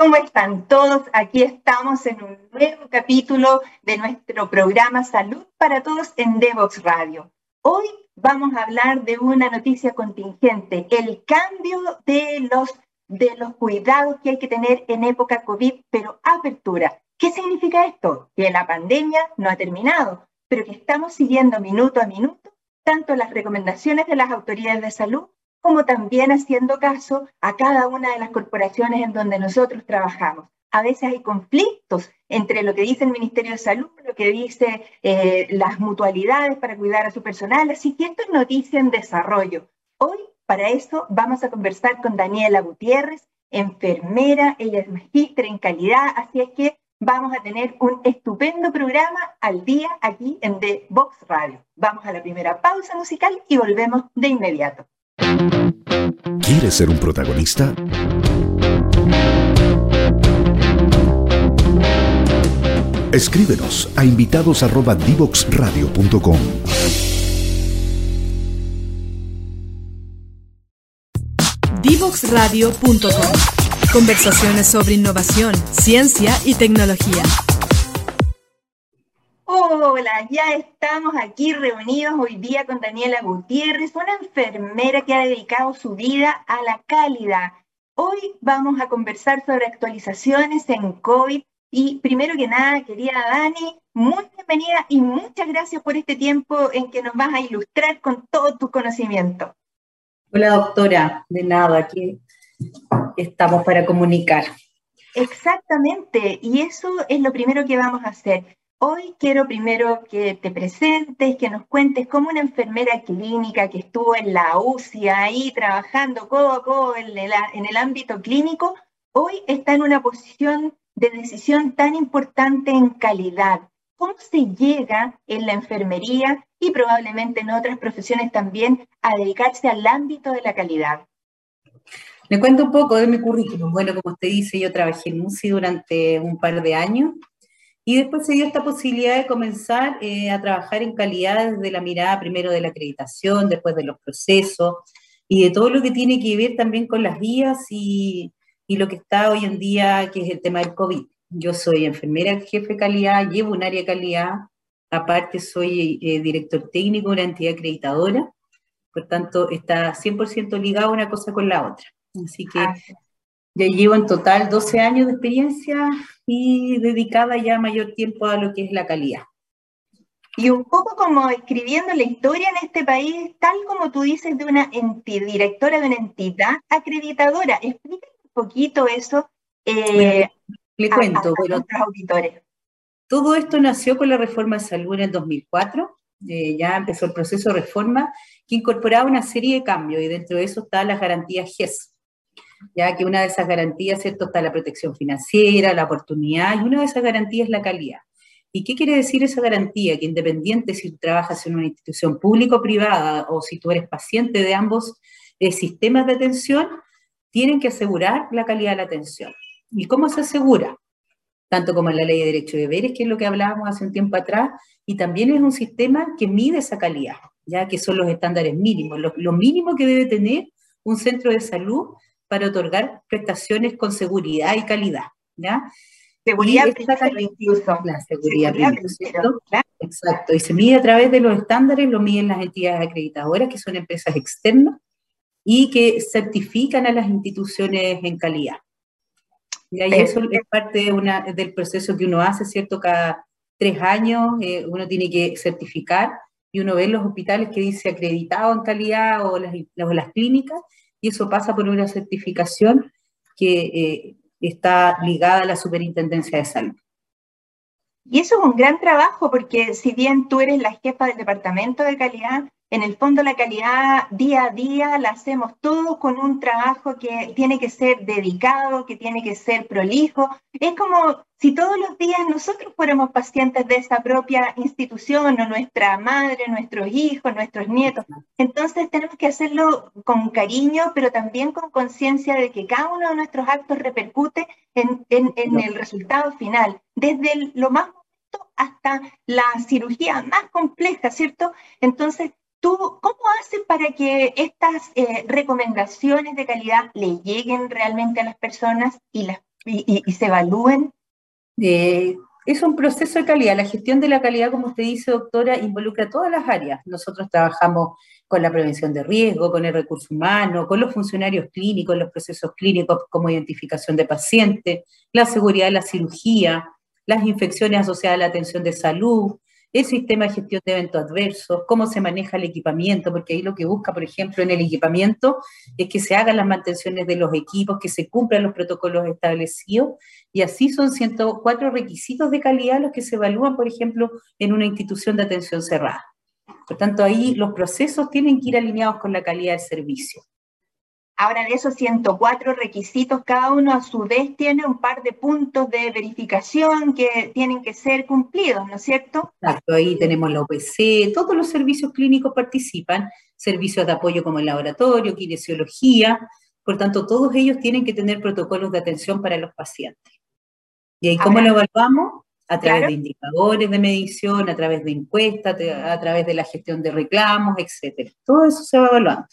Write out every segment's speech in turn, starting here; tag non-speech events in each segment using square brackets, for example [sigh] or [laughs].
¿cómo están todos? Aquí estamos en un nuevo capítulo de nuestro programa Salud para Todos en Devox Radio. Hoy vamos a hablar de una noticia contingente, el cambio de los, de los cuidados que hay que tener en época COVID, pero apertura. ¿Qué significa esto? Que la pandemia no ha terminado, pero que estamos siguiendo minuto a minuto tanto las recomendaciones de las autoridades de salud como también haciendo caso a cada una de las corporaciones en donde nosotros trabajamos. A veces hay conflictos entre lo que dice el Ministerio de Salud, lo que dice eh, las mutualidades para cuidar a su personal, así que esto es noticia en desarrollo. Hoy, para eso, vamos a conversar con Daniela Gutiérrez, enfermera, ella es magíster en calidad, así es que vamos a tener un estupendo programa al día aquí en The Box Radio. Vamos a la primera pausa musical y volvemos de inmediato. ¿Quieres ser un protagonista? Escríbenos a invitados@divoxradio.com. Divoxradio.com. Conversaciones sobre innovación, ciencia y tecnología. Hola, ya estamos aquí reunidos hoy día con Daniela Gutiérrez, una enfermera que ha dedicado su vida a la calidad. Hoy vamos a conversar sobre actualizaciones en COVID y primero que nada, querida Dani, muy bienvenida y muchas gracias por este tiempo en que nos vas a ilustrar con todo tu conocimiento. Hola doctora, de nada, aquí estamos para comunicar. Exactamente, y eso es lo primero que vamos a hacer. Hoy quiero primero que te presentes, que nos cuentes cómo una enfermera clínica que estuvo en la UCI ahí trabajando codo a codo en el, en el ámbito clínico, hoy está en una posición de decisión tan importante en calidad. ¿Cómo se llega en la enfermería y probablemente en otras profesiones también a dedicarse al ámbito de la calidad? Le cuento un poco de mi currículum. Bueno, como usted dice, yo trabajé en UCI durante un par de años y después se dio esta posibilidad de comenzar eh, a trabajar en calidad desde la mirada primero de la acreditación, después de los procesos y de todo lo que tiene que ver también con las guías y, y lo que está hoy en día, que es el tema del COVID. Yo soy enfermera jefe de calidad, llevo un área de calidad, aparte soy eh, director técnico de una entidad acreditadora, por tanto está 100% ligado una cosa con la otra. Así que ya llevo en total 12 años de experiencia y dedicada ya mayor tiempo a lo que es la calidad. Y un poco como escribiendo la historia en este país, tal como tú dices, de una directora de una entidad acreditadora. Explícame un poquito eso. Eh, le cuento, a, auditores. Todo esto nació con la reforma de salud en el 2004. Eh, ya empezó el proceso de reforma que incorporaba una serie de cambios y dentro de eso está las garantías GES, ya que una de esas garantías, ¿cierto? Está la protección financiera, la oportunidad, y una de esas garantías es la calidad. ¿Y qué quiere decir esa garantía? Que independiente si trabajas en una institución pública o privada, o si tú eres paciente de ambos eh, sistemas de atención, tienen que asegurar la calidad de la atención. ¿Y cómo se asegura? Tanto como en la ley de derecho de deberes, que es lo que hablábamos hace un tiempo atrás, y también es un sistema que mide esa calidad, ya que son los estándares mínimos, lo, lo mínimo que debe tener un centro de salud para otorgar prestaciones con seguridad y calidad. ¿ya? Seguridad incluso. La seguridad, Exacto. Y se mide a través de los estándares, lo miden las entidades acreditadoras, que son empresas externas, y que certifican a las instituciones en calidad. Y ahí eso es parte de una, del proceso que uno hace, ¿cierto? Cada tres años eh, uno tiene que certificar y uno ve los hospitales que dice acreditado en calidad o las, o las clínicas y eso pasa por una certificación que eh, está ligada a la Superintendencia de Salud. Y eso es un gran trabajo porque si bien tú eres la jefa del Departamento de Calidad, en el fondo la calidad día a día la hacemos todos con un trabajo que tiene que ser dedicado, que tiene que ser prolijo. Es como si todos los días nosotros fuéramos pacientes de esa propia institución o nuestra madre, nuestros hijos, nuestros nietos. Entonces tenemos que hacerlo con cariño, pero también con conciencia de que cada uno de nuestros actos repercute en, el resultado final, desde lo más hasta la cirugía más compleja, ¿cierto? Entonces, ¿Tú cómo haces para que estas eh, recomendaciones de calidad le lleguen realmente a las personas y las y, se evalúen? Eh, es un proceso de calidad. La gestión de la calidad, como usted dice, doctora, involucra todas las áreas. Nosotros trabajamos con la prevención de riesgo, con el recurso humano, con los funcionarios clínicos, los procesos clínicos como identificación de pacientes, la seguridad de la cirugía, las infecciones asociadas a la atención de salud, el sistema de gestión de eventos adversos, cómo se maneja el equipamiento, porque ahí lo que busca, por ejemplo, en el equipamiento es que se hagan las mantenciones de los equipos, que se cumplan los protocolos establecidos, y así son 104 requisitos de calidad los que se evalúan, por ejemplo, en una institución de atención cerrada. Por tanto, ahí los procesos tienen que ir alineados con la calidad del servicio. Ahora, de esos 104 requisitos, cada uno a su vez tiene un par de puntos de verificación que tienen que ser cumplidos, ¿no es cierto? Exacto, ahí tenemos la OPC, todos los servicios clínicos participan, servicios de apoyo como el laboratorio, kinesiología, por tanto, todos ellos tienen que tener protocolos de atención para los pacientes. ¿Y ahí cómo lo evaluamos? A través de indicadores de medición, a través de encuestas, a través de la gestión de reclamos, etcétera. Todo eso se va evaluando.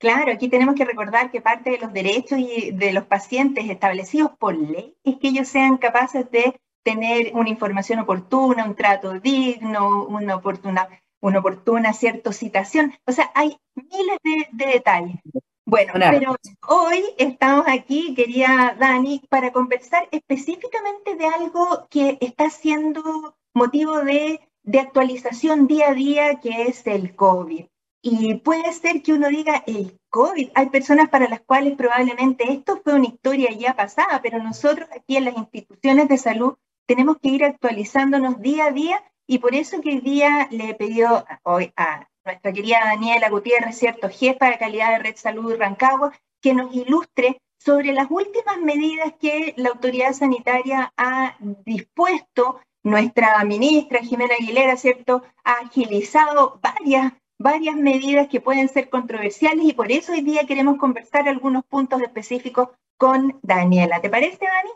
Claro, aquí tenemos que recordar que parte de los derechos de los pacientes establecidos por ley es que ellos sean capaces de tener una información oportuna, un trato digno, una oportuna, una oportuna cierta citación. O sea, hay miles de, detalles. Bueno, pero hoy estamos aquí, quería Dani, para conversar específicamente de algo que está siendo motivo de, de actualización día a día, que es el COVID. Y puede ser que uno diga el COVID. Hay personas para las cuales probablemente esto fue una historia ya pasada, pero nosotros aquí en las instituciones de salud tenemos que ir actualizándonos día a día y por eso que hoy día le pedido hoy a nuestra querida Daniela Gutiérrez, cierto, jefa de calidad de Red Salud Rancagua, que nos ilustre sobre las últimas medidas que la autoridad sanitaria ha dispuesto. Nuestra ministra Jimena Aguilera, ¿cierto?, ha agilizado varias varias medidas que pueden ser controversiales y por eso hoy día queremos conversar algunos puntos específicos con Daniela. ¿Te parece, Dani?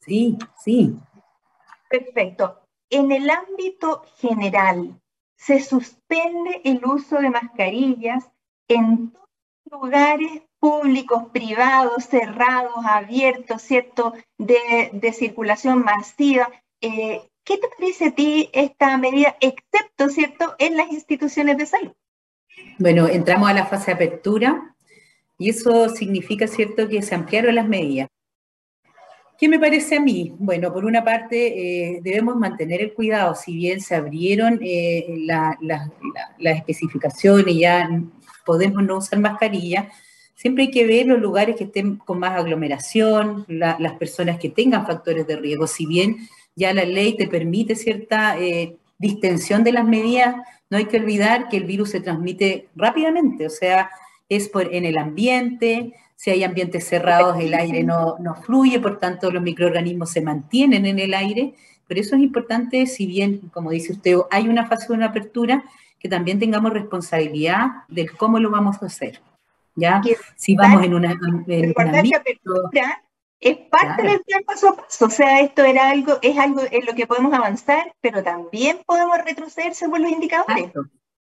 Sí, sí. Perfecto. En el ámbito general, se suspende el uso de mascarillas en todos los lugares públicos, privados, cerrados, abiertos, ¿cierto?, de, circulación masiva. Eh, ¿Qué te parece a ti esta medida, excepto, ¿cierto?, en las instituciones de salud. Bueno, entramos a la fase de apertura y eso significa, ¿cierto?, que se ampliaron las medidas. ¿Qué me parece a mí? Bueno, por una parte, eh, debemos mantener el cuidado, si bien se abrieron eh, las especificaciones y ya podemos no usar mascarilla, siempre hay que ver los lugares que estén con más aglomeración, las personas que tengan factores de riesgo. Si bien ya la ley te permite cierta eh, distensión de las medidas, no hay que olvidar que el virus se transmite rápidamente, o sea, es por, en el ambiente, si hay ambientes cerrados el aire no, no fluye, por tanto los microorganismos se mantienen en el aire, pero eso es importante, si bien, como dice usted, hay una fase de una apertura, que también tengamos responsabilidad de cómo lo vamos a hacer. ¿ya? Si vamos en una... En una apertura es parte del plan paso a paso, o sea, esto era algo, es algo en lo que podemos avanzar, pero también podemos retroceder según los indicadores.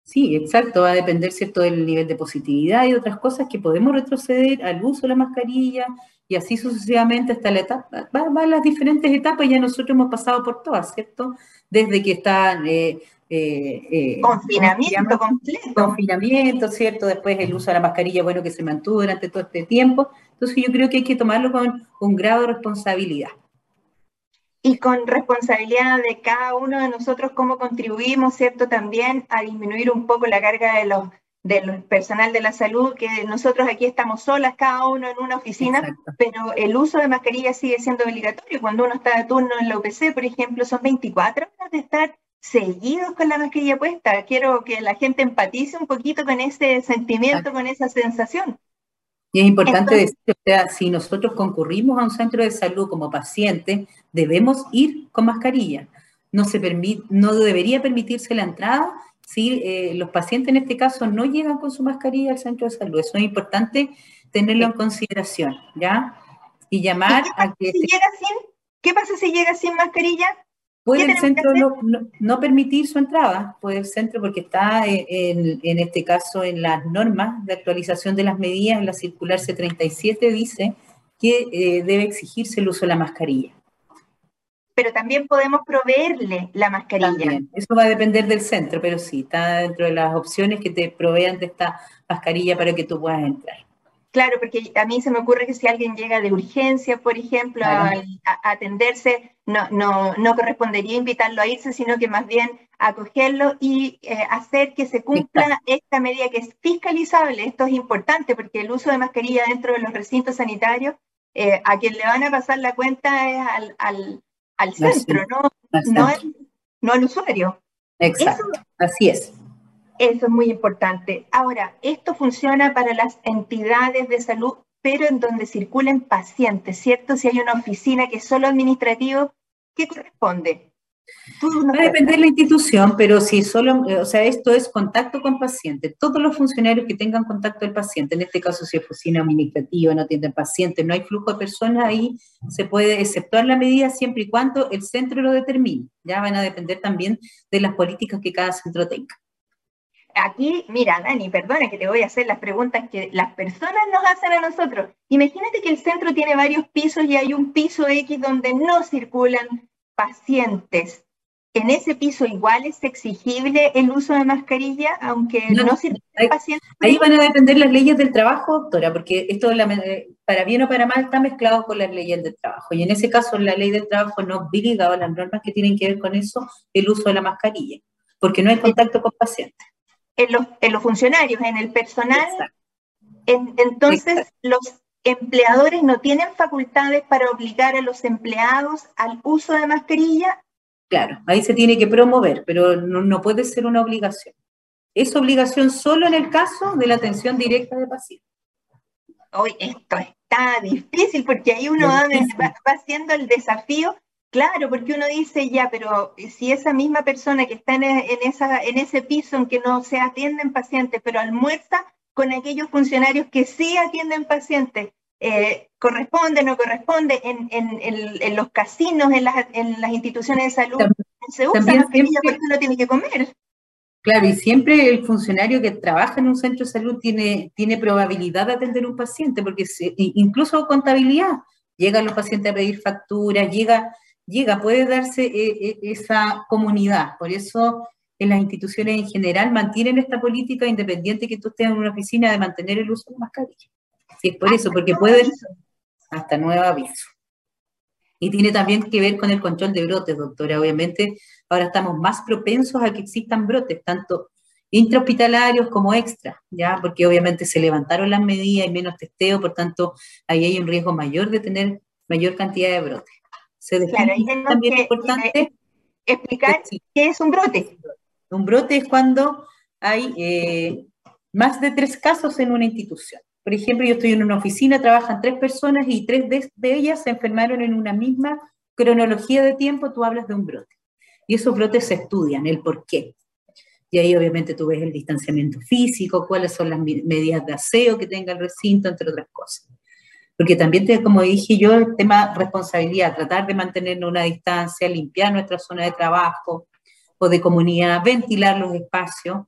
Sí, exacto, va a depender, ¿cierto?, del nivel de positividad y otras cosas que podemos retroceder al uso de la mascarilla y así sucesivamente hasta la etapa, van va las diferentes etapas, ya nosotros hemos pasado por todas, ¿cierto? Desde que está eh, eh, eh, confinamiento completo. Confinamiento, ¿cierto? Después el uso de la mascarilla, bueno, que se mantuvo durante todo este tiempo. Entonces yo creo que hay que tomarlo con un grado de responsabilidad. Y con responsabilidad de cada uno de nosotros, cómo contribuimos, ¿cierto? También a disminuir un poco la carga de los del personal de la salud, que nosotros aquí estamos solas, cada uno en una oficina, pero el uso de mascarilla sigue siendo obligatorio. Cuando uno está de turno en la UPC, por ejemplo, son 24 horas de estar seguidos con la mascarilla puesta. Quiero que la gente empatice un poquito con ese sentimiento, con esa sensación. Y es importante decir, o sea, si nosotros concurrimos a un centro de salud como paciente, debemos ir con mascarilla. No, se permite, no debería permitirse la entrada si eh, los pacientes en este caso no llegan con su mascarilla al centro de salud. Eso es importante tenerlo en consideración, ¿ya? Y llamar a que... ¿Qué pasa si llega sin mascarilla? Puede el centro no, permitir su entrada, puede el centro, porque está en, este caso en las normas de actualización de las medidas, en la circular C37 dice que eh, debe exigirse el uso de la mascarilla. Pero también podemos proveerle la mascarilla. Eso va a depender del centro, pero sí, está dentro de las opciones que te provean de esta mascarilla para que tú puedas entrar. Claro, porque a mí se me ocurre que si alguien llega de urgencia, por ejemplo, a, atenderse, no, no, no, correspondería invitarlo a irse, sino que más bien acogerlo y eh, hacer que se cumpla esta medida que es fiscalizable. Esto es importante porque el uso de mascarilla dentro de los recintos sanitarios, eh, a quien le van a pasar la cuenta es al, al, al centro, no, no, no, al usuario. Exacto, así es. Eso es muy importante. Ahora, esto funciona para las entidades de salud, pero en donde circulen pacientes, ¿cierto? Si hay una oficina que es solo administrativo, ¿qué corresponde? Va a depender de la institución, pero si solo, o sea, esto es contacto con pacientes. Todos los funcionarios que tengan contacto con el paciente, en este caso si es oficina administrativa, no atienden pacientes, no hay flujo de personas, ahí se puede exceptuar la medida siempre y cuando el centro lo determine. Ya van a depender también de las políticas que cada centro tenga aquí, mira, Dani, perdona que te voy a hacer las preguntas que las personas nos hacen a nosotros. Imagínate que el centro tiene varios pisos y hay un piso X donde no circulan pacientes. ¿En ese piso igual es exigible el uso de mascarilla, aunque no, circulen pacientes? Ahí van a depender las leyes del trabajo, doctora, porque esto, para bien o para mal, está mezclado con las leyes del trabajo. Y en ese caso, la ley del trabajo no obliga a las normas que tienen que ver con eso el uso de la mascarilla, porque no hay contacto con pacientes en los, en los funcionarios, en el personal, entonces los empleadores no tienen facultades para obligar a los empleados al uso de mascarilla. Claro, ahí se tiene que promover, pero no, puede ser una obligación. Es obligación solo en el caso de la atención directa de pacientes. Hoy esto está difícil porque ahí uno va, va, haciendo el desafío Claro, porque uno dice ya, pero si esa misma persona que está en, esa, en ese piso en que no se atienden pacientes, pero almuerza con aquellos funcionarios que sí atienden pacientes, eh, corresponde, no corresponde, en, en, los casinos, en las, en las instituciones de salud, se usa mascarilla porque uno tiene que comer. Claro, y siempre el funcionario que trabaja en un centro de salud tiene, tiene probabilidad de atender un paciente, porque incluso contabilidad, llegan los pacientes a pedir facturas, llega llega, puede darse eh, eh, esa comunidad. Por eso en las instituciones en general mantienen esta política independiente que tú estés en una oficina de mantener el uso de mascarilla. Sí, es por eso, porque puede hasta nuevo aviso. Y tiene también que ver con el control de brotes, doctora. Obviamente, ahora estamos más propensos a que existan brotes, tanto intrahospitalarios como extra, ¿ya? Porque obviamente se levantaron las medidas y menos testeo, por tanto, ahí hay un riesgo mayor de tener mayor cantidad de brotes claro, y también importante explicar qué es un brote. Un brote es cuando hay eh, más de tres casos en una institución. Por ejemplo, yo estoy en una oficina, trabajan tres personas y tres de, ellas se enfermaron en una misma cronología de tiempo, tú hablas de un brote. Y esos brotes se estudian, el por qué. Y ahí obviamente tú ves el distanciamiento físico, cuáles son las medidas de aseo que tenga el recinto, entre otras cosas porque también, como dije yo, el tema responsabilidad, tratar de mantener una distancia, limpiar nuestra zona de trabajo o de comunidad, ventilar los espacios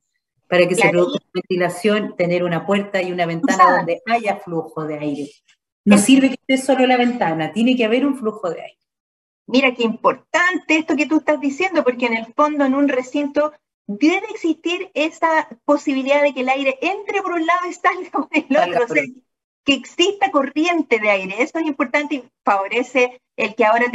para que se produzca ventilación, tener una puerta y una ventana donde haya flujo de aire. No sirve que esté solo la ventana, tiene que haber un flujo de aire. Mira qué importante esto que tú estás diciendo, porque en el fondo en un recinto debe existir esa posibilidad de que el aire entre por un lado y salga por el otro que exista corriente de aire. Eso es importante y favorece el que ahora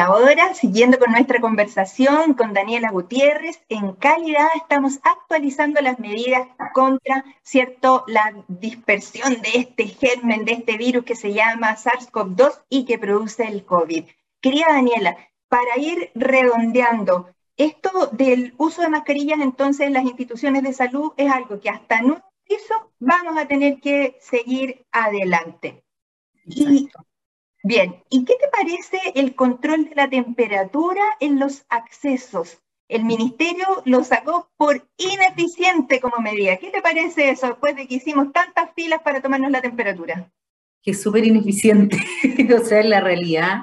ahora, siguiendo con nuestra conversación con Daniela Gutiérrez, en calidad estamos actualizando las medidas contra, ¿cierto?, la dispersión de este germen, de este virus que se llama SARS-CoV-2 y que produce el COVID. Querida Daniela, para ir redondeando, esto del uso de mascarillas entonces en las instituciones de salud es algo que hasta un piso vamos a tener que seguir adelante. Y Bien, ¿y qué te parece el control de la temperatura en los accesos? El ministerio lo sacó por ineficiente como medida. ¿Qué te parece eso después de que hicimos tantas filas para tomarnos la temperatura? Que es súper ineficiente. [laughs] o sea, en la realidad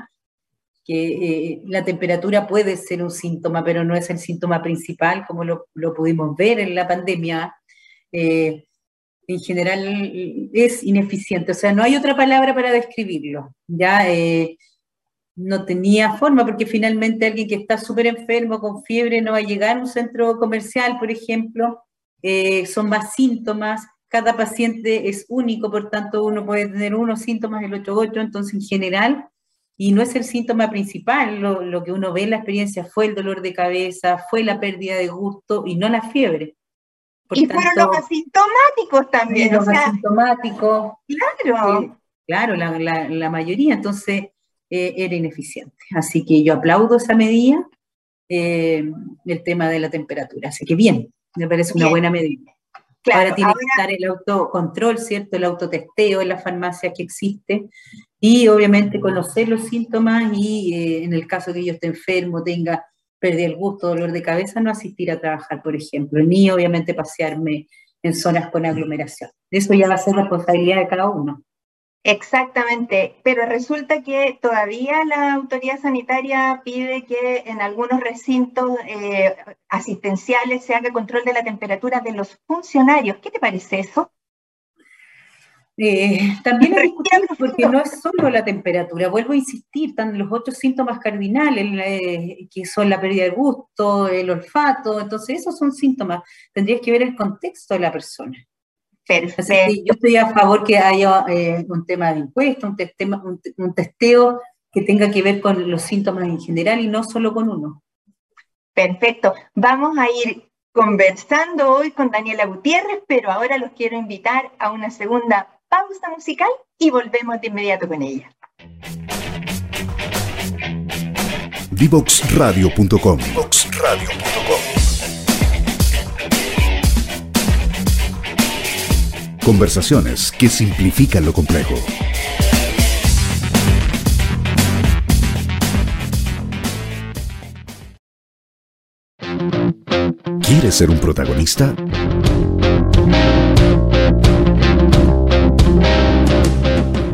que eh, la temperatura puede ser un síntoma, pero no es el síntoma principal, como lo, pudimos ver en la pandemia. Eh, en general es ineficiente, o sea, no hay otra palabra para describirlo. Ya eh, no tenía forma, porque finalmente alguien que está súper enfermo, con fiebre, no va a llegar a un centro comercial, por ejemplo, eh, son más síntomas, cada paciente es único, por tanto uno puede tener unos síntomas, el otro otro, entonces en general, y no es el síntoma principal, lo, lo que uno ve en la experiencia fue el dolor de cabeza, fue la pérdida de gusto y no la fiebre y fueron los asintomáticos también. Los asintomáticos. Claro. claro, la, mayoría, entonces eh, era ineficiente. Así que yo aplaudo esa medida, eh, el tema de la temperatura. Así que bien, me parece una buena medida. ahora tiene que estar el autocontrol, ¿cierto? El autotesteo en las farmacias que existe y obviamente conocer los síntomas y eh, en el caso que yo esté enfermo, tenga perdí el gusto, dolor de cabeza, no asistir a trabajar, por ejemplo, ni obviamente pasearme en zonas con aglomeración. Eso ya va a ser responsabilidad de cada uno. Exactamente, pero resulta que todavía la autoridad sanitaria pide que en algunos recintos eh, asistenciales se haga control de la temperatura de los funcionarios. ¿Qué te parece eso? Eh, también es discutible porque no es solo la temperatura, vuelvo a insistir, están los otros síntomas cardinales, eh, que son la pérdida de gusto, el olfato, entonces esos son síntomas, tendrías que ver el contexto de la persona. Perfecto. yo estoy a favor que haya eh, un tema de impuesto, un, un testeo que tenga que ver con los síntomas en general y no solo con uno. Perfecto. Vamos a ir conversando hoy con Daniela Gutiérrez, pero ahora los quiero invitar a una segunda pausa musical y volvemos de inmediato con ella. Divoxradio.com Conversaciones que simplifican lo complejo. ¿Quieres ser un protagonista?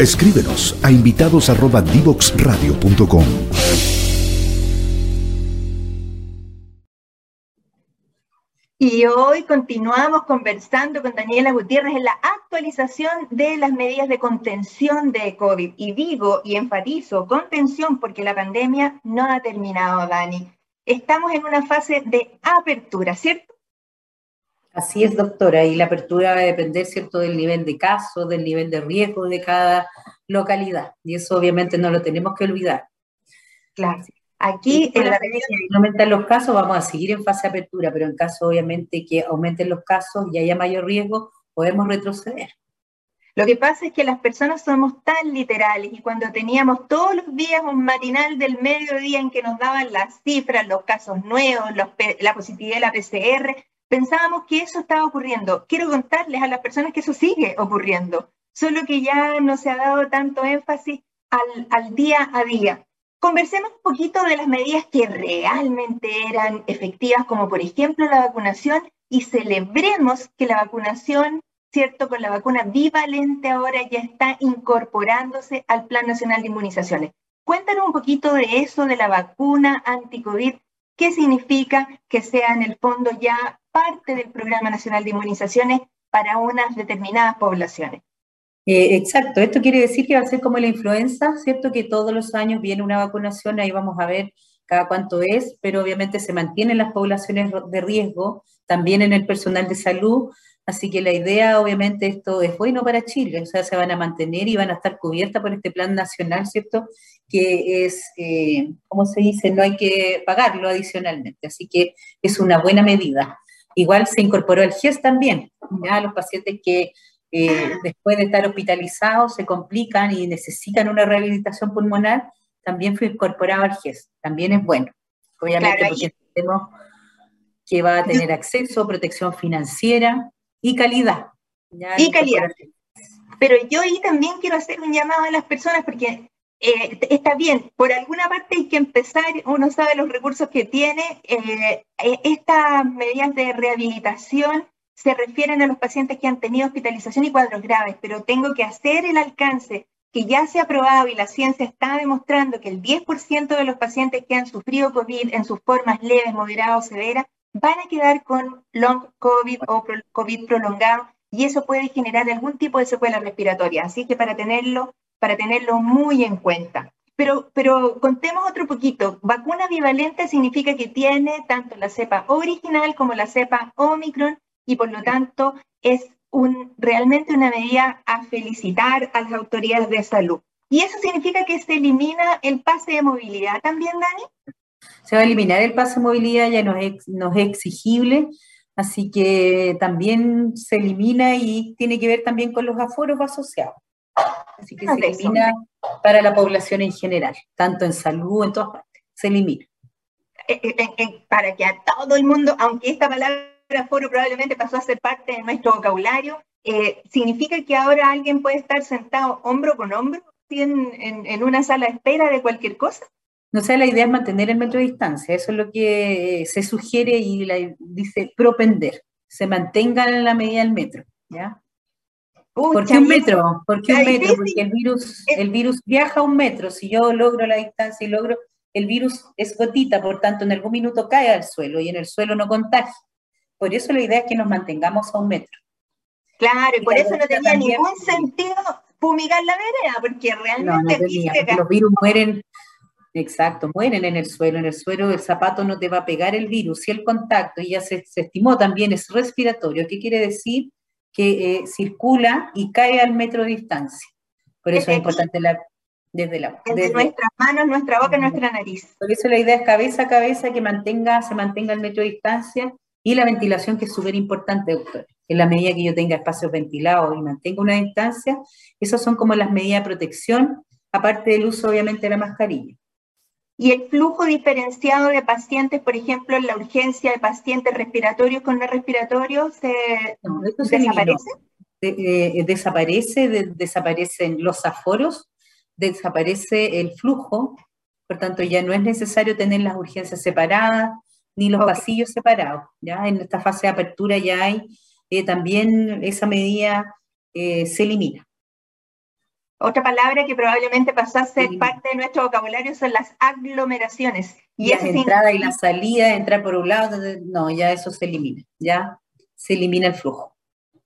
Escríbenos a invitados@divoxradio.com. Y hoy continuamos conversando con Daniela Gutiérrez en la actualización de las medidas de contención de COVID. Y digo y enfatizo contención porque la pandemia no ha terminado, Dani. Estamos en una fase de apertura, ¿cierto? Así es, doctora, y la apertura va a depender, ¿cierto?, del nivel de casos, del nivel de riesgo de cada localidad, y eso obviamente no lo tenemos que olvidar. Claro. Aquí, en la si no aumentan los casos, vamos a seguir en fase de apertura, pero en caso, obviamente, que aumenten los casos y haya mayor riesgo, podemos retroceder. Lo que pasa es que las personas somos tan literales y cuando teníamos todos los días un matinal del mediodía en que nos daban las cifras, los casos nuevos, la positividad de la PCR, pensábamos que eso estaba ocurriendo. Quiero contarles a las personas que eso sigue ocurriendo, solo que ya no se ha dado tanto énfasis al, día a día. Conversemos un poquito de las medidas que realmente eran efectivas, como por ejemplo la vacunación, y celebremos que la vacunación, ¿cierto? Con la vacuna bivalente ahora ya está incorporándose al Plan Nacional de Inmunizaciones. Cuéntanos un poquito de eso, de la vacuna anti-COVID, qué significa que sea en el fondo ya parte del Programa Nacional de Inmunizaciones para unas determinadas poblaciones. Eh, exacto, esto quiere decir que va a ser como la influenza, ¿cierto? Que todos los años viene una vacunación, ahí vamos a ver cada cuánto es, pero obviamente se mantienen las poblaciones de riesgo, también en el personal de salud, Así que la idea, obviamente, esto es bueno para Chile, o sea, se van a mantener y van a estar cubiertas por este plan nacional, ¿cierto? Que es, eh, como se dice, no hay que pagarlo adicionalmente. Así que es una buena medida. Igual se incorporó el GES también, ya los pacientes que eh, después de estar hospitalizados se complican y necesitan una rehabilitación pulmonar, también fue incorporado al GES. También es bueno, obviamente, porque entendemos que va a tener acceso, a protección financiera, y calidad. y calidad. Pero yo ahí también quiero hacer un llamado a las personas porque eh, está bien, por alguna parte hay que empezar, uno sabe los recursos que tiene, eh, eh, estas medidas de rehabilitación se refieren a los pacientes que han tenido hospitalización y cuadros graves, pero tengo que hacer el alcance que ya se ha probado y la ciencia está demostrando que el 10% de los pacientes que han sufrido COVID en sus formas leves, moderadas o severas van a quedar con long COVID o COVID prolongado y eso puede generar algún tipo de secuela respiratoria. Así que para tenerlo, para tenerlo muy en cuenta. Pero, pero contemos otro poquito. Vacuna bivalente significa que tiene tanto la cepa original como la cepa Omicron y por lo tanto es un, realmente una medida a felicitar a las autoridades de salud. ¿Y eso significa que se elimina el pase de movilidad también, Dani? Se va a eliminar el pase de movilidad, ya no es, exigible, así que también se elimina y tiene que ver también con los aforos asociados. Así que se elimina para la población en general, tanto en salud, en todas partes, se elimina. Eh, eh, para que a todo el mundo, aunque esta palabra aforo probablemente pasó a ser parte de nuestro vocabulario, eh, ¿significa que ahora alguien puede estar sentado hombro con hombro en, en una sala de espera de cualquier cosa? No sé, la idea es mantener el metro de distancia, eso es lo que se sugiere y dice propender, se mantengan en la medida del metro, ¿ya? ¿Por qué un metro? ¿Por qué un metro? Porque el virus, el virus viaja un metro, si yo logro la distancia y logro, el virus es gotita, por tanto en algún minuto cae al suelo y en el suelo no contagia. Por eso la idea es que nos mantengamos a un metro. Claro, y por eso no tenía ningún sentido fumigar la vereda, porque realmente... los virus mueren Exacto, mueren en el suelo. En el suelo el zapato no te va a pegar el virus. Si el contacto, y ya se, estimó también, es respiratorio, ¿qué quiere decir? Que eh, circula y cae al metro de distancia. Por eso es importante la, desde la... Desde, nuestras manos, nuestra boca, nuestra nariz. Por eso la idea es cabeza a cabeza que mantenga, se mantenga el metro de distancia y la ventilación, que es súper importante, doctor. En la medida que yo tenga espacios ventilados y mantenga una distancia, esas son como las medidas de protección, aparte del uso, obviamente, de la mascarilla y el flujo diferenciado de pacientes, por ejemplo, en la urgencia de pacientes respiratorios con no respiratorios, se, desaparece. Eh, desaparece, desaparecen los aforos, desaparece el flujo, por tanto ya no es necesario tener las urgencias separadas ni los pasillos separados. ¿ya? En esta fase de apertura ya hay eh, también esa medida eh, se elimina. Otra palabra que probablemente pasó a ser parte de nuestro vocabulario son las aglomeraciones. Y la entrada y la salida, entrar por un lado, no, ya eso se elimina, ya se elimina el flujo.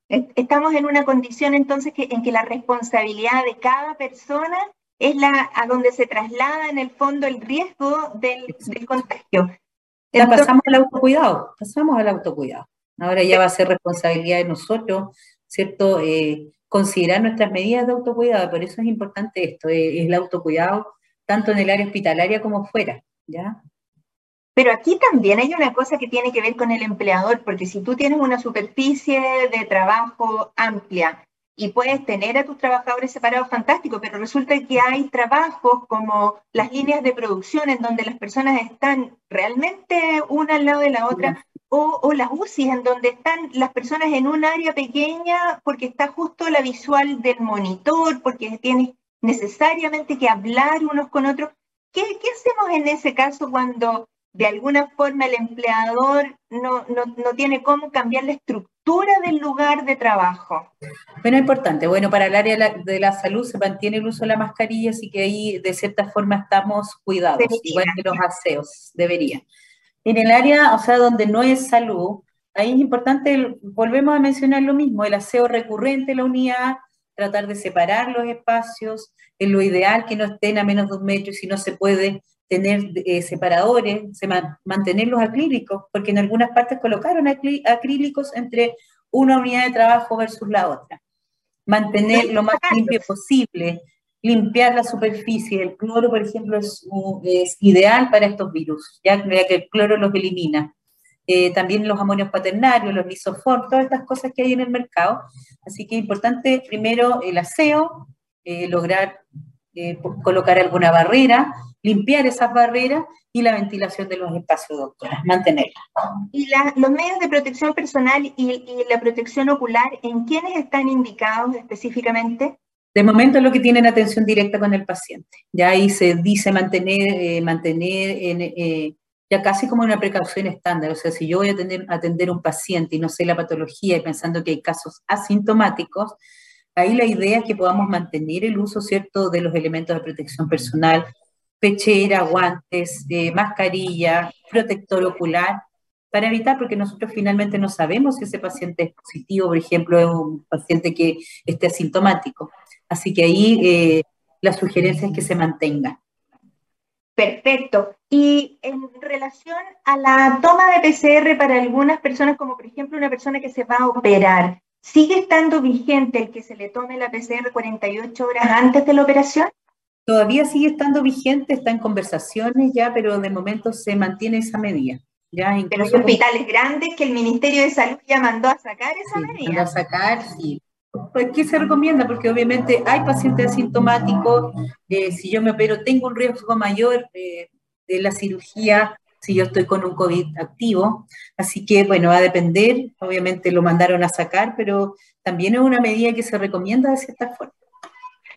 Estamos en una condición entonces que, en que la responsabilidad de cada persona es la a donde se traslada en el fondo el riesgo del, contagio. Ya pasamos al autocuidado, pasamos al autocuidado. Ahora ya va a ser responsabilidad de nosotros, ¿cierto? Eh, considerar nuestras medidas de autocuidado. Por eso es importante esto, eh, es el autocuidado tanto en el área hospitalaria como fuera, ¿ya? Pero aquí también hay una cosa que tiene que ver con el empleador, porque si tú tienes una superficie de trabajo amplia y puedes tener a tus trabajadores separados, fantástico, pero resulta que hay trabajos como las líneas de producción en donde las personas están realmente una al lado de la otra, o, las UCI, en donde están las personas en un área pequeña porque está justo la visual del monitor, porque tienes necesariamente que hablar unos con otros. ¿Qué, hacemos en ese caso cuando de alguna forma el empleador no, no, tiene cómo cambiar la estructura del lugar de trabajo? Bueno, importante. Bueno, para el área de la, salud se mantiene el uso de la mascarilla, así que ahí de cierta forma estamos cuidados, igual que los aseos, debería. En el área, o sea, donde no es salud, ahí es importante, volvemos a mencionar lo mismo, el aseo recurrente de la unidad, tratar de separar los espacios, en lo ideal que no estén a menos de un metro y si no se puede tener eh, separadores, se mantener los acrílicos, porque en algunas partes colocaron acrílicos entre una unidad de trabajo versus la otra. Mantener lo más limpio posible, limpiar la superficie. El cloro, por ejemplo, es, ideal para estos virus, ya que el cloro los elimina. Eh, también los amonios cuaternarios, los lisoform, todas estas cosas que hay en el mercado. Así que es importante primero el aseo, eh, lograr eh, colocar alguna barrera, limpiar esas barreras y la ventilación de los espacios, doctora, mantenerla. ¿Y los medios de protección personal y, y, la protección ocular, en quiénes están indicados específicamente? De momento lo que tienen atención directa con el paciente. Ya ahí se dice mantener, mantener en, ya casi como una precaución estándar. O sea, si yo voy a atender, atender un paciente y no sé la patología y pensando que hay casos asintomáticos, ahí la idea es que podamos mantener el uso, ¿cierto?, de los elementos de protección personal, pechera, guantes, eh, mascarilla, protector ocular, para evitar, porque nosotros finalmente no sabemos si ese paciente es positivo, por ejemplo, es un paciente que esté asintomático. Así que ahí eh, la sugerencia es que se mantenga. Perfecto. Y en relación a la toma de PCR para algunas personas, como por ejemplo una persona que se va a operar, ¿sigue estando vigente el que se le tome la PCR 48 horas antes de la operación? Todavía sigue estando vigente, está en conversaciones ya, pero de momento se mantiene esa medida. Ya, pero hay hospitales grandes que el Ministerio de Salud ya mandó a sacar esa medida. Mandó a sacar, sí. Pues, ¿qué se recomienda? Porque obviamente hay pacientes asintomáticos, eh, si yo me opero tengo un riesgo mayor eh, de la cirugía si yo estoy con un COVID activo, así que bueno, va a depender, obviamente lo mandaron a sacar, pero también es una medida que se recomienda de cierta forma.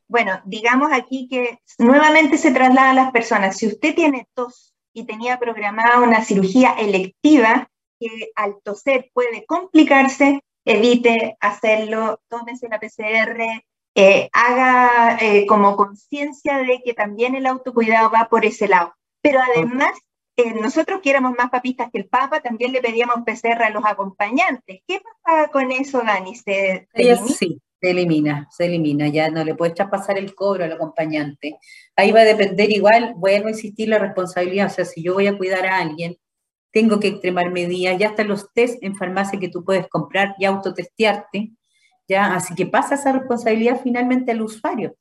Bueno, digamos aquí que nuevamente se traslada a las personas, si usted tiene tos y tenía programada una cirugía electiva, que al toser puede complicarse, evite hacerlo, tómese la PCR, eh, haga eh, como conciencia de que también el autocuidado va por ese lado. Pero además, eh, nosotros que éramos más papistas que el Papa, también le pedíamos PCR a los acompañantes. ¿Qué pasa con eso, Dani? ¿Se, elimina? Sí, se elimina, se elimina, ya no le puedes pasar el cobro al acompañante. Ahí va a depender igual, a insistir, la responsabilidad, o sea, si yo voy a cuidar a alguien, tengo que extremar medidas, ya están los test en farmacia que tú puedes comprar y autotestearte, ya, así que pasa esa responsabilidad finalmente al usuario.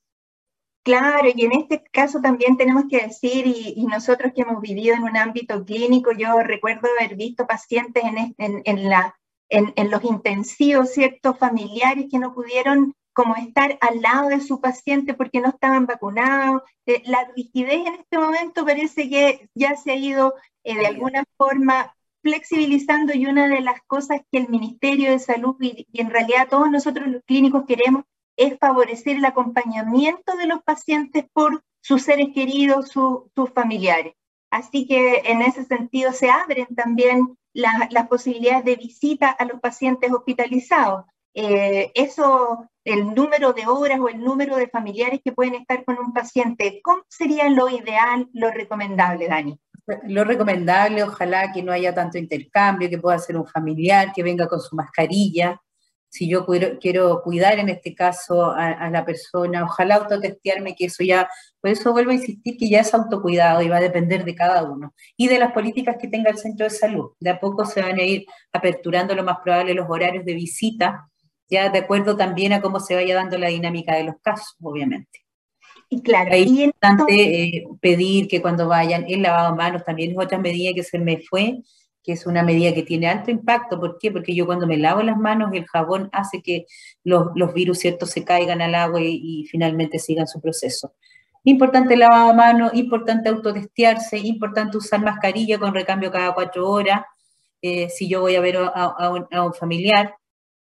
Claro, y en este caso también tenemos que decir, y, nosotros que hemos vivido en un ámbito clínico, yo recuerdo haber visto pacientes en, en, la, en, los intensivos, ciertos familiares que no pudieron como estar al lado de su paciente porque no estaban vacunados. Eh, la rigidez en este momento parece que ya se ha ido eh, de alguna forma flexibilizando y una de las cosas que el Ministerio de Salud y, en realidad todos nosotros los clínicos queremos es favorecer el acompañamiento de los pacientes por sus seres queridos, sus familiares. Así que en ese sentido se abren también las posibilidades de visita a los pacientes hospitalizados. Eh, eso, el número de horas o el número de familiares que pueden estar con un paciente, ¿cómo sería lo ideal, lo recomendable, Dani? Lo recomendable, ojalá que no haya tanto intercambio, que pueda ser un familiar, que venga con su mascarilla. Si yo quiero, cuidar en este caso a, la persona, ojalá autotestearme, que eso ya, por eso vuelvo a insistir que ya es autocuidado y va a depender de cada uno. Y de las políticas que tenga el centro de salud. De a poco se van a ir aperturando lo más probable los horarios de visita ya de acuerdo también a cómo se vaya dando la dinámica de los casos, obviamente. Y claro, es importante eh, pedir que cuando vayan el lavado de manos también es otra medida que se me fue, que es una medida que tiene alto impacto. ¿Por qué? Porque yo cuando me lavo las manos, el jabón hace que los, virus ciertos se caigan al agua y, finalmente sigan su proceso. Importante el lavado de manos, importante autotestearse, importante usar mascarilla con recambio cada cuatro horas. Eh, si yo voy a ver a un familiar,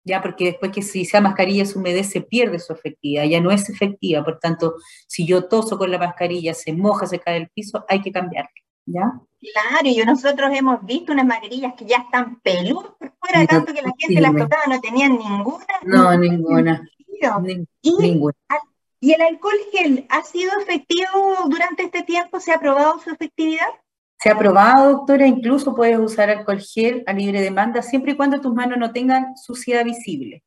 ya porque después que si esa mascarilla se humedece pierde su efectividad, ya no es efectiva, por tanto, si yo toso con la mascarilla, se moja, se cae el piso, hay que cambiarla, ¿ya? Claro, y nosotros hemos visto unas mascarillas que ya están peludas por fuera, tanto que la gente las tocaba, no tenían ninguna. No, ninguna. y, ninguna. ¿Y el alcohol gel ha sido efectivo durante este tiempo? ¿Se ha probado su efectividad? Se ha probado, doctora, incluso puedes usar alcohol gel a libre demanda siempre y cuando tus manos no tengan suciedad visible.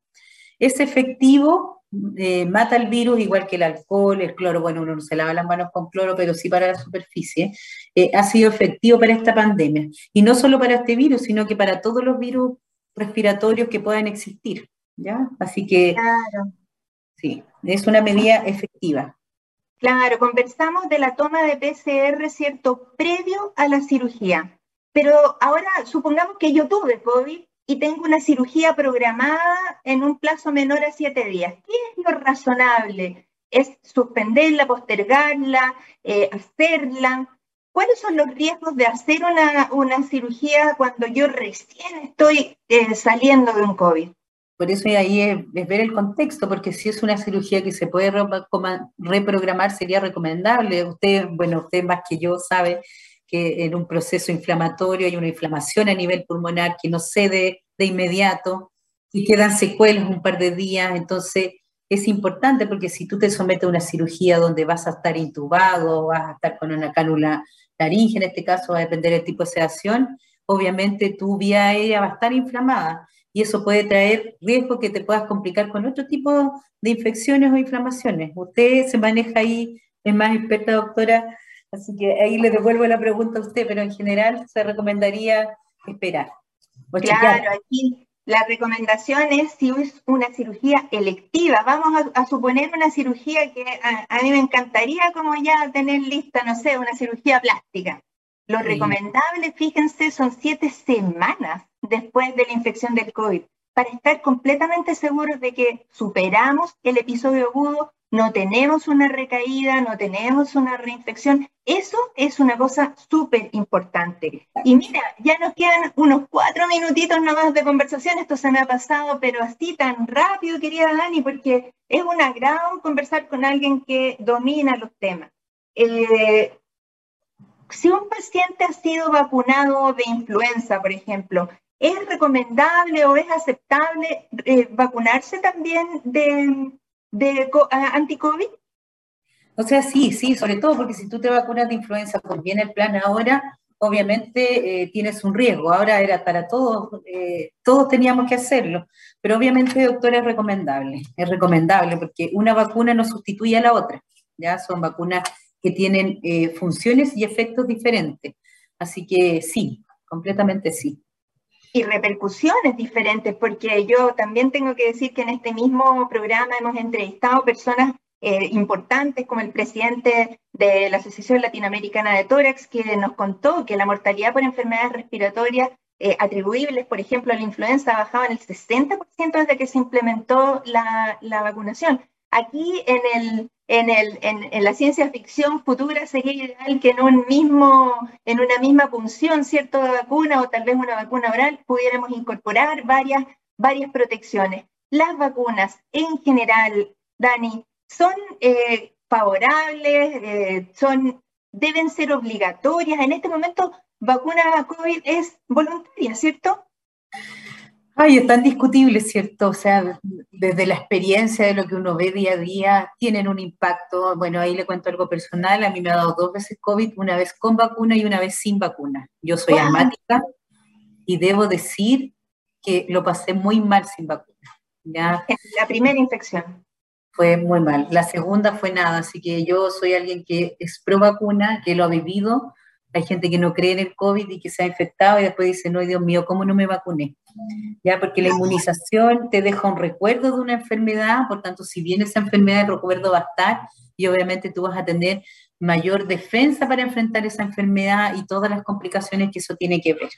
Es efectivo, eh, mata el virus igual que el alcohol, el cloro, bueno, uno no se lava las manos con cloro, pero sí para la superficie. Eh, ha sido efectivo para esta pandemia. Y no solo para este virus, sino que para todos los virus respiratorios que puedan existir, ¿ya? Así que, sí, es una medida efectiva. Claro, conversamos de la toma de PCR, ¿cierto?, previo a la cirugía. Pero ahora supongamos que yo tuve COVID y tengo una cirugía programada en un plazo menor a siete días. ¿Qué es lo razonable? ¿Es suspenderla, postergarla, eh, hacerla? ¿Cuáles son los riesgos de hacer una, cirugía cuando yo recién estoy eh, saliendo de un COVID? Por eso ahí es, ver el contexto, porque si es una cirugía que se puede reprogramar, sería recomendable. Usted, bueno, usted más que yo sabe que en un proceso inflamatorio hay una inflamación a nivel pulmonar que no cede de inmediato y quedan secuelas un par de días. Entonces, es importante porque si tú te sometes a una cirugía donde vas a estar intubado, vas a estar con una cánula laringe, en este caso va a depender del tipo de sedación, obviamente tu vía aérea va a estar inflamada y eso puede traer riesgo que te puedas complicar con otro tipo de infecciones o inflamaciones. Usted se maneja ahí, es más experta, doctora, así que ahí le devuelvo la pregunta a usted, pero en general se recomendaría esperar. Claro, aquí la recomendación es si es una cirugía electiva. Vamos a, suponer una cirugía que a, mí me encantaría como ya tener lista, no sé, una cirugía plástica. Lo recomendable, fíjense, son siete semanas después de la infección del COVID para estar completamente seguros de que superamos el episodio agudo, no tenemos una recaída, no tenemos una reinfección. Eso es una cosa súper importante. Y mira, ya nos quedan unos cuatro minutitos nomás de conversación. Esto se me ha pasado, pero así tan rápido, querida Dani, porque es un agrado conversar con alguien que domina los temas. Eh, si un paciente ha sido vacunado de influenza, por ejemplo, ¿es recomendable o es aceptable eh, vacunarse también de, de anti-COVID? O sea, sí, sí, sobre todo porque si tú te vacunas de influenza, pues viene el plan ahora, obviamente eh, tienes un riesgo. Ahora era para todos, eh, todos teníamos que hacerlo. Pero obviamente, doctora, es recomendable. Es recomendable porque una vacuna no sustituye a la otra. Ya son vacunas que tienen eh, funciones y efectos diferentes. Así que sí, completamente sí. Y repercusiones diferentes, porque yo también tengo que decir que en este mismo programa hemos entrevistado personas eh, importantes como el presidente de la Asociación Latinoamericana de Tórax, que nos contó que la mortalidad por enfermedades respiratorias eh, atribuibles, por ejemplo, a la influenza, bajaba en el 60% desde que se implementó la, la vacunación. Aquí en, el, en, el, en, la ciencia ficción futura sería ideal que en, un mismo, en una misma punción, ¿cierto?, de vacuna o tal vez una vacuna oral, pudiéramos incorporar varias, varias protecciones. Las vacunas en general, Dani, son eh, favorables, eh, son, deben ser obligatorias. En este momento, vacuna COVID es voluntaria, ¿cierto? Ay, es tan discutible, ¿cierto? O sea, desde la experiencia de lo que uno ve día a día, tienen un impacto. Bueno, ahí le cuento algo personal. A mí me ha dado dos veces COVID, una vez con vacuna y una vez sin vacuna. Yo soy asmática y debo decir que lo pasé muy mal sin vacuna. ¿ya? La primera infección. Fue muy mal. La segunda fue nada, así que yo soy alguien que es pro vacuna, que lo ha vivido. Hay gente que no cree en el COVID y que se ha infectado y después dice, no, Dios mío, ¿cómo no me vacuné? ya porque la inmunización te deja un recuerdo de una enfermedad, por tanto, si viene esa enfermedad, el recuerdo va a estar y obviamente tú vas a tener mayor defensa para enfrentar esa enfermedad y todas las complicaciones que eso tiene que ver.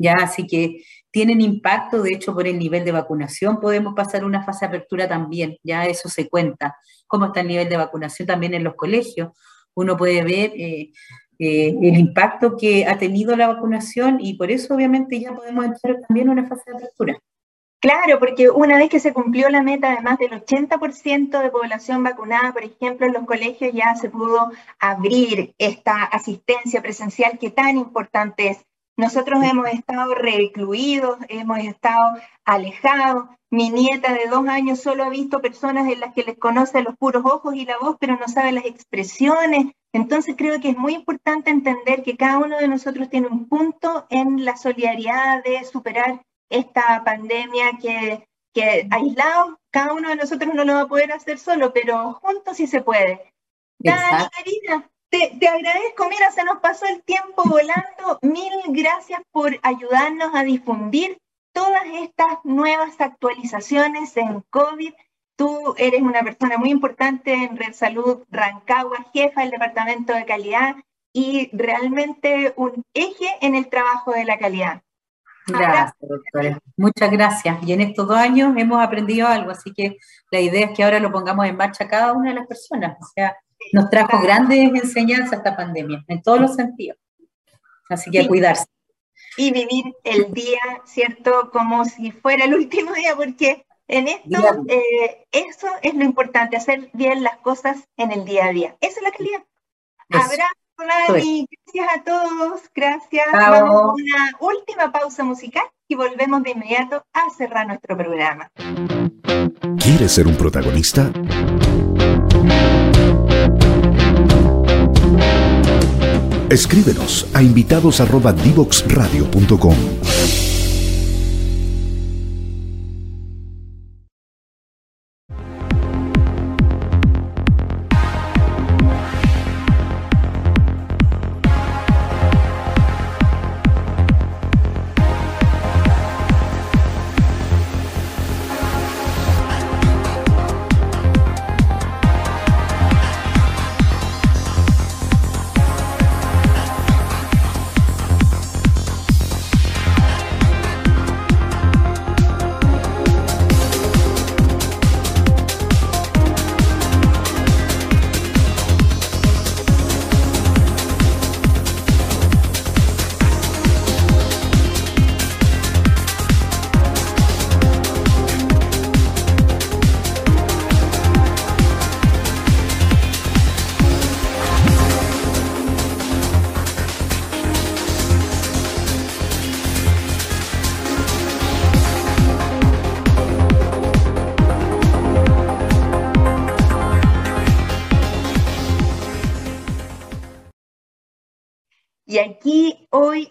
Ya, así que tienen impacto, de hecho, por el nivel de vacunación podemos pasar una fase de apertura también, ya eso se cuenta. ¿Cómo está el nivel de vacunación también en los colegios? Uno puede ver eh, eh, el impacto que ha tenido la vacunación y por eso obviamente ya podemos entrar también en una fase de apertura. Claro, porque una vez que se cumplió la meta de más del 80% de población vacunada, por ejemplo, en los colegios ya se pudo abrir esta asistencia presencial que tan importante es. Nosotros hemos estado recluidos, hemos estado alejados. Mi nieta de dos años solo ha visto personas en las que les conoce los puros ojos y la voz, pero no sabe las expresiones, entonces creo que es muy importante entender que cada uno de nosotros tiene un punto en la solidaridad de superar esta pandemia que, que aislados, cada uno de nosotros no lo va a poder hacer solo, pero juntos sí se puede. Dani, querida, te, te, agradezco, mira, se nos pasó el tiempo volando. Mil gracias por ayudarnos a difundir todas estas nuevas actualizaciones en COVID. Tú eres una persona muy importante en Red Salud Rancagua, jefa del Departamento de Calidad y realmente un eje en el trabajo de la calidad. Gracias, doctora. Muchas gracias. Y en estos dos años hemos aprendido algo, así que la idea es que ahora lo pongamos en marcha cada una de las personas. O sea, nos trajo grandes enseñanzas esta pandemia, en todos los sentidos. Así que a cuidarse. Y vivir el día, ¿cierto? Como si fuera el último día, porque en esto, eh, eso es lo importante, hacer bien las cosas en el día a día. Esa es la calidad. Abrazo gracias a todos, gracias. Vamos a una última pausa musical y volvemos de inmediato a cerrar nuestro programa. ¿Quieres ser un protagonista? Escríbenos a invitados@divoxradio.com.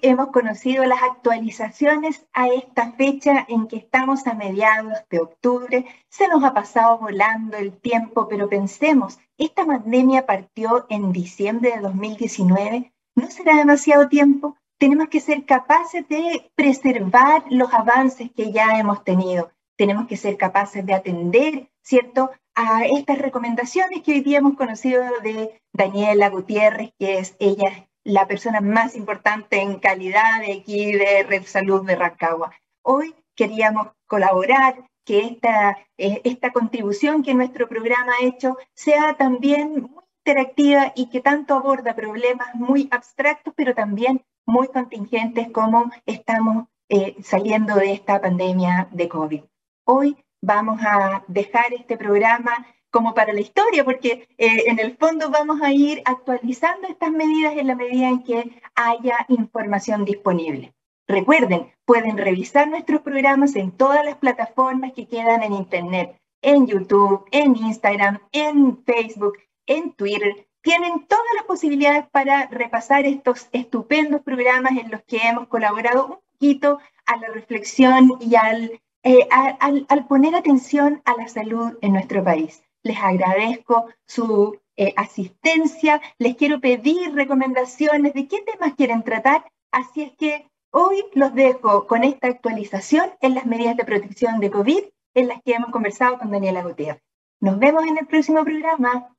hemos conocido las actualizaciones a esta fecha en que estamos a mediados de octubre. Se nos ha pasado volando el tiempo, pero pensemos, esta pandemia partió en diciembre de 2019. ¿No será demasiado tiempo? Tenemos que ser capaces de preservar los avances que ya hemos tenido. Tenemos que ser capaces de atender, ¿cierto?, a estas recomendaciones que hoy día hemos conocido de Daniela Gutiérrez, que es ella la persona más importante en calidad de aquí de Red Salud de Rancagua. Hoy queríamos colaborar, que esta, eh, esta contribución que nuestro programa ha hecho sea también muy interactiva y que tanto aborda problemas muy abstractos, pero también muy contingentes como estamos eh, saliendo de esta pandemia de COVID. Hoy vamos a dejar este programa como para la historia, porque eh, en el fondo vamos a ir actualizando estas medidas en la medida en que haya información disponible. Recuerden, pueden revisar nuestros programas en todas las plataformas que quedan en Internet, en YouTube, en Instagram, en Facebook, en Twitter. Tienen todas las posibilidades para repasar estos estupendos programas en los que hemos colaborado un poquito a la reflexión y al, eh, al poner atención a la salud en nuestro país les agradezco su eh, asistencia, les quiero pedir recomendaciones de qué temas quieren tratar, así es que hoy los dejo con esta actualización en las medidas de protección de COVID en las que hemos conversado con Daniela Gutiérrez. Nos vemos en el próximo programa.